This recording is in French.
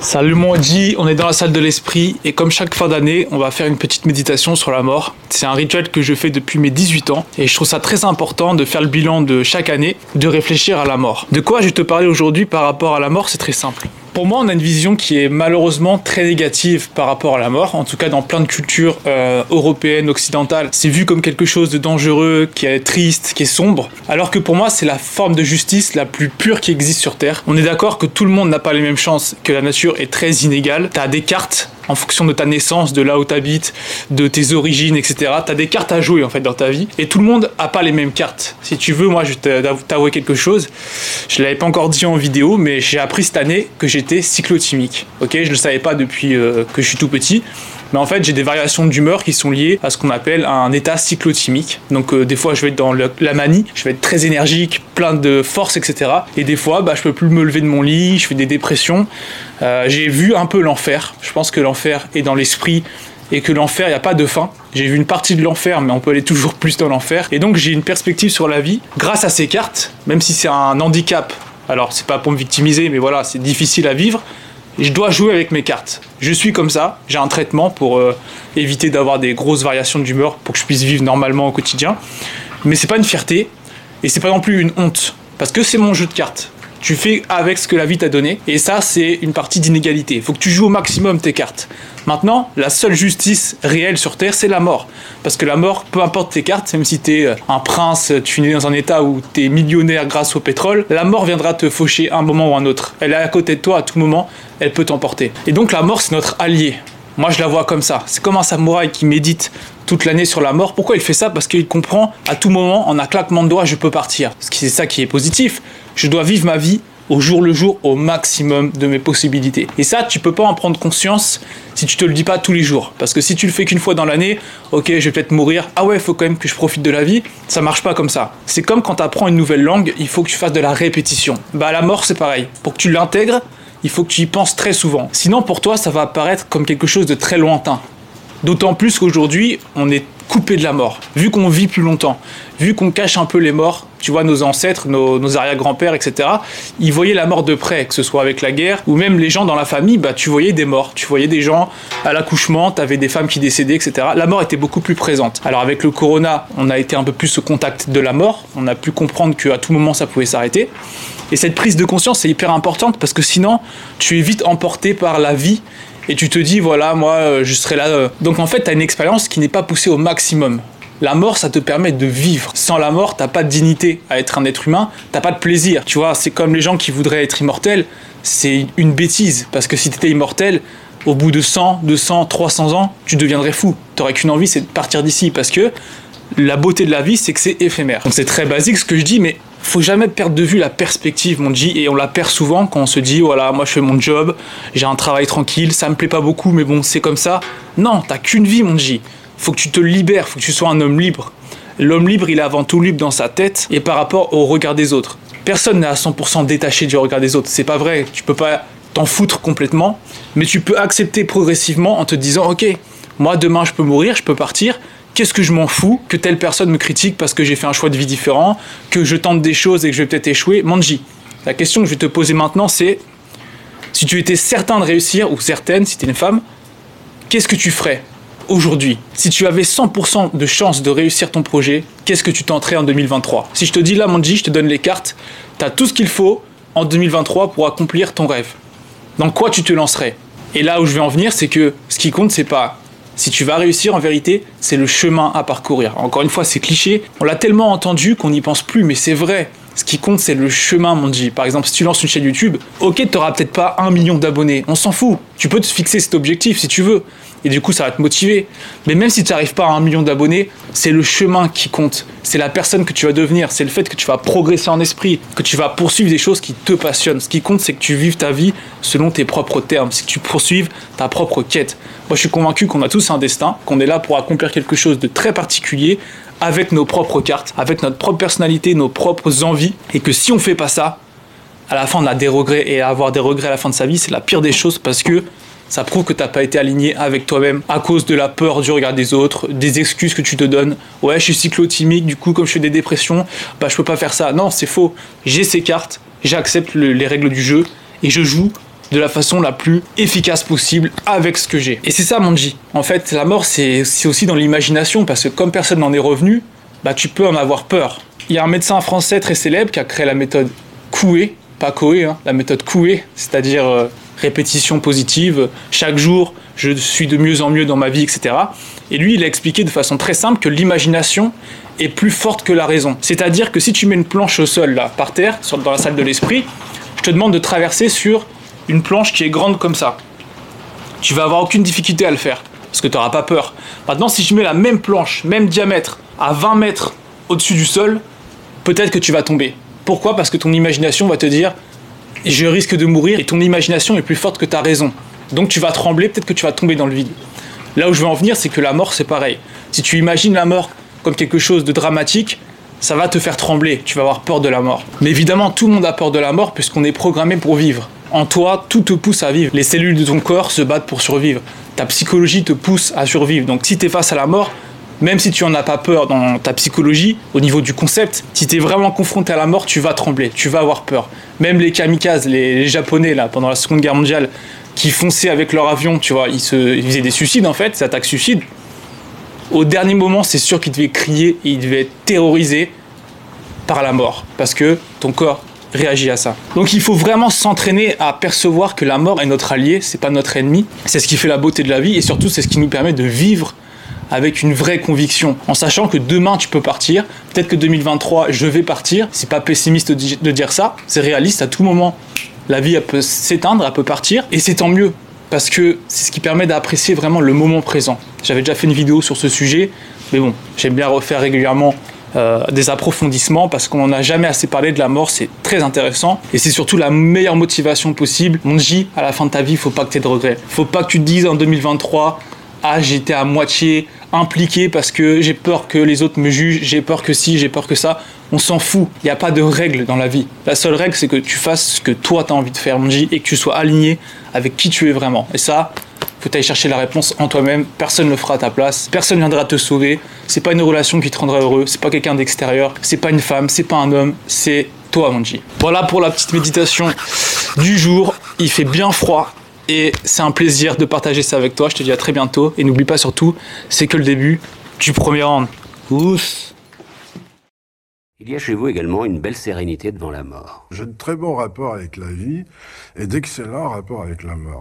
Salut mon G, on est dans la salle de l'esprit et comme chaque fin d'année, on va faire une petite méditation sur la mort. C'est un rituel que je fais depuis mes 18 ans et je trouve ça très important de faire le bilan de chaque année, de réfléchir à la mort. De quoi je vais te parler aujourd'hui par rapport à la mort, c'est très simple. Pour moi, on a une vision qui est malheureusement très négative par rapport à la mort, en tout cas dans plein de cultures euh, européennes, occidentales. C'est vu comme quelque chose de dangereux, qui est triste, qui est sombre, alors que pour moi, c'est la forme de justice la plus pure qui existe sur Terre. On est d'accord que tout le monde n'a pas les mêmes chances, que la nature est très inégale. T'as des cartes en fonction de ta naissance, de là où tu habites, de tes origines, etc. Tu as des cartes à jouer en fait dans ta vie et tout le monde a pas les mêmes cartes. Si tu veux, moi je vais t'avouer quelque chose. Je l'avais pas encore dit en vidéo, mais j'ai appris cette année que j'étais cyclotimique. Ok, je le savais pas depuis euh, que je suis tout petit. Mais en fait, j'ai des variations d'humeur qui sont liées à ce qu'on appelle un état cyclotimique. Donc, euh, des fois, je vais être dans la manie, je vais être très énergique, plein de force, etc. Et des fois, bah, je peux plus me lever de mon lit, je fais des dépressions. Euh, j'ai vu un peu l'enfer. Je pense que l'enfer est dans l'esprit et que l'enfer, il n'y a pas de fin. J'ai vu une partie de l'enfer, mais on peut aller toujours plus dans l'enfer. Et donc, j'ai une perspective sur la vie grâce à ces cartes, même si c'est un handicap. Alors, c'est pas pour me victimiser, mais voilà, c'est difficile à vivre je dois jouer avec mes cartes. Je suis comme ça, j'ai un traitement pour euh, éviter d'avoir des grosses variations d'humeur pour que je puisse vivre normalement au quotidien. Mais c'est pas une fierté et c'est pas non plus une honte parce que c'est mon jeu de cartes. Tu fais avec ce que la vie t'a donné et ça c'est une partie d'inégalité. Il faut que tu joues au maximum tes cartes. Maintenant, la seule justice réelle sur Terre, c'est la mort. Parce que la mort, peu importe tes cartes, même si t'es euh, un prince, tu es dans un état où t'es millionnaire grâce au pétrole, la mort viendra te faucher un moment ou un autre. Elle est à côté de toi à tout moment, elle peut t'emporter. Et donc la mort, c'est notre allié. Moi, je la vois comme ça. C'est comme un samouraï qui médite toute l'année sur la mort. Pourquoi il fait ça? Parce qu'il comprend à tout moment, en un claquement de doigts, je peux partir. C'est ça qui est positif. Je dois vivre ma vie au jour le jour au maximum de mes possibilités. Et ça, tu peux pas en prendre conscience si tu te le dis pas tous les jours. Parce que si tu le fais qu'une fois dans l'année, ok, je vais peut-être mourir, ah ouais, il faut quand même que je profite de la vie, ça marche pas comme ça. C'est comme quand tu apprends une nouvelle langue, il faut que tu fasses de la répétition. Bah la mort, c'est pareil. Pour que tu l'intègres, il faut que tu y penses très souvent. Sinon, pour toi, ça va apparaître comme quelque chose de très lointain. D'autant plus qu'aujourd'hui, on est coupé de la mort. Vu qu'on vit plus longtemps, vu qu'on cache un peu les morts, tu vois, nos ancêtres, nos, arrière-grands-pères, etc., ils voyaient la mort de près, que ce soit avec la guerre, ou même les gens dans la famille, bah, tu voyais des morts, tu voyais des gens à l'accouchement, tu avais des femmes qui décédaient, etc. La mort était beaucoup plus présente. Alors avec le corona, on a été un peu plus au contact de la mort, on a pu comprendre qu'à tout moment ça pouvait s'arrêter. Et cette prise de conscience est hyper importante parce que sinon, tu es vite emporté par la vie et tu te dis, voilà, moi, euh, je serai là. Euh. Donc en fait, tu as une expérience qui n'est pas poussée au maximum. La mort, ça te permet de vivre. Sans la mort, t'as pas de dignité à être un être humain, t'as pas de plaisir. Tu vois, c'est comme les gens qui voudraient être immortels, c'est une bêtise. Parce que si t'étais immortel, au bout de 100, 200, 300 ans, tu deviendrais fou. T'aurais qu'une envie, c'est de partir d'ici. Parce que la beauté de la vie, c'est que c'est éphémère. Donc c'est très basique ce que je dis, mais faut jamais perdre de vue la perspective, mon dit, et on la perd souvent quand on se dit, voilà, moi je fais mon job, j'ai un travail tranquille, ça me plaît pas beaucoup, mais bon, c'est comme ça. Non, t'as qu'une vie, mon J. Faut que tu te libères, faut que tu sois un homme libre. L'homme libre, il est avant tout libre dans sa tête et par rapport au regard des autres. Personne n'est à 100% détaché du regard des autres, c'est pas vrai, tu peux pas t'en foutre complètement, mais tu peux accepter progressivement en te disant, ok, moi demain je peux mourir, je peux partir, qu'est-ce que je m'en fous que telle personne me critique parce que j'ai fait un choix de vie différent, que je tente des choses et que je vais peut-être échouer? Manji, la question que je vais te poser maintenant, c'est si tu étais certain de réussir, ou certaine, si tu es une femme, qu'est-ce que tu ferais aujourd'hui? Si tu avais 100% de chance de réussir ton projet, qu'est-ce que tu tenterais en 2023 Si je te dis là, Manji, je te donne les cartes, tu as tout ce qu'il faut en 2023 pour accomplir ton rêve. Dans quoi tu te lancerais? Et là où je vais en venir, c'est que ce qui compte, c'est pas si tu vas réussir, en vérité, c'est le chemin à parcourir. Encore une fois, c'est cliché. On l'a tellement entendu qu'on n'y pense plus, mais c'est vrai. Ce qui compte, c'est le chemin, mon dit. Par exemple, si tu lances une chaîne YouTube, ok, tu n'auras peut-être pas un million d'abonnés. On s'en fout. Tu peux te fixer cet objectif si tu veux et du coup ça va te motiver. Mais même si tu n'arrives pas à un million d'abonnés, c'est le chemin qui compte. C'est la personne que tu vas devenir, c'est le fait que tu vas progresser en esprit, que tu vas poursuivre des choses qui te passionnent. Ce qui compte, c'est que tu vives ta vie selon tes propres termes, c'est que tu poursuives ta propre quête. Moi je suis convaincu qu'on a tous un destin, qu'on est là pour accomplir quelque chose de très particulier avec nos propres cartes, avec notre propre personnalité, nos propres envies, et que si on fait pas ça, à la fin on a des regrets, et avoir des regrets à la fin de sa vie, c'est la pire des choses parce que ça prouve que tu n'as pas été aligné avec toi-même à cause de la peur du regard des autres, des excuses que tu te donnes. Ouais, je suis cyclotimique, du coup, comme je fais des dépressions, bah je peux pas faire ça. Non, c'est faux. J'ai ces cartes, j'accepte les règles du jeu et je joue de la façon la plus efficace possible avec ce que j'ai. Et c'est ça, Monji. En fait, la mort, c'est aussi dans l'imagination, parce que comme personne n'en est revenu, bah, tu peux en avoir peur. Il y a un médecin français très célèbre qui a créé la méthode Coué, pas Coué, hein, la méthode Coué, c'est-à-dire euh, répétition positive, chaque jour, je suis de mieux en mieux dans ma vie, etc. Et lui, il a expliqué de façon très simple que l'imagination est plus forte que la raison. C'est-à-dire que si tu mets une planche au sol, là, par terre, dans la salle de l'esprit, je te demande de traverser sur une planche qui est grande comme ça. Tu vas avoir aucune difficulté à le faire, parce que tu n'auras pas peur. Maintenant, si je mets la même planche, même diamètre, à 20 mètres au-dessus du sol, peut-être que tu vas tomber. Pourquoi Parce que ton imagination va te dire, je risque de mourir, et ton imagination est plus forte que ta raison. Donc tu vas trembler, peut-être que tu vas tomber dans le vide. Là où je veux en venir, c'est que la mort, c'est pareil. Si tu imagines la mort comme quelque chose de dramatique, ça va te faire trembler, tu vas avoir peur de la mort. Mais évidemment, tout le monde a peur de la mort puisqu'on est programmé pour vivre. En toi, tout te pousse à vivre. Les cellules de ton corps se battent pour survivre. Ta psychologie te pousse à survivre. Donc si tu es face à la mort, même si tu en as pas peur dans ta psychologie, au niveau du concept, si tu es vraiment confronté à la mort, tu vas trembler, tu vas avoir peur. Même les kamikazes, les, Japonais, là, pendant la Seconde Guerre mondiale, qui fonçaient avec leur avion, tu vois, ils, se, faisaient des suicides en fait, des attaques suicides. Au dernier moment, c'est sûr qu'ils devaient crier et ils devaient être terrorisés par la mort, parce que ton corps réagit à ça. Donc il faut vraiment s'entraîner à percevoir que la mort est notre allié, c'est pas notre ennemi. C'est ce qui fait la beauté de la vie et surtout c'est ce qui nous permet de vivre avec une vraie conviction, en sachant que demain tu peux partir, peut-être que 2023 je vais partir, c'est pas pessimiste de dire ça, c'est réaliste, à tout moment. La vie peut s'éteindre, elle peut partir, et c'est tant mieux, parce que c'est ce qui permet d'apprécier vraiment le moment présent. J'avais déjà fait une vidéo sur ce sujet, mais bon, j'aime bien refaire régulièrement euh, des approfondissements parce qu'on n'en a jamais assez parlé de la mort, c'est très intéressant. Et c'est surtout la meilleure motivation possible. Mon J, à la fin de ta vie, faut pas que tu aies de regrets. Faut pas que tu te dises en 2023, ah j'étais à moitié impliqué parce que j'ai peur que les autres me jugent, j'ai peur que si, j'ai peur que ça. On s'en fout. Il n'y a pas de règle dans la vie. La seule règle, c'est que tu fasses ce que toi tu as envie de faire, Monji, et que tu sois aligné avec qui tu es vraiment. Et ça, faut aller chercher la réponse en toi-même. Personne ne le fera à ta place. Personne ne viendra te sauver. C'est pas une relation qui te rendra heureux. C'est pas quelqu'un d'extérieur. C'est pas une femme. C'est pas un homme. C'est toi, Monji. Voilà pour la petite méditation du jour. Il fait bien froid. Et c'est un plaisir de partager ça avec toi. Je te dis à très bientôt. Et n'oublie pas surtout, c'est que le début du premier round. Ouss. Il y a chez vous également une belle sérénité devant la mort. J'ai de très bons rapports avec la vie et d'excellents rapports avec la mort.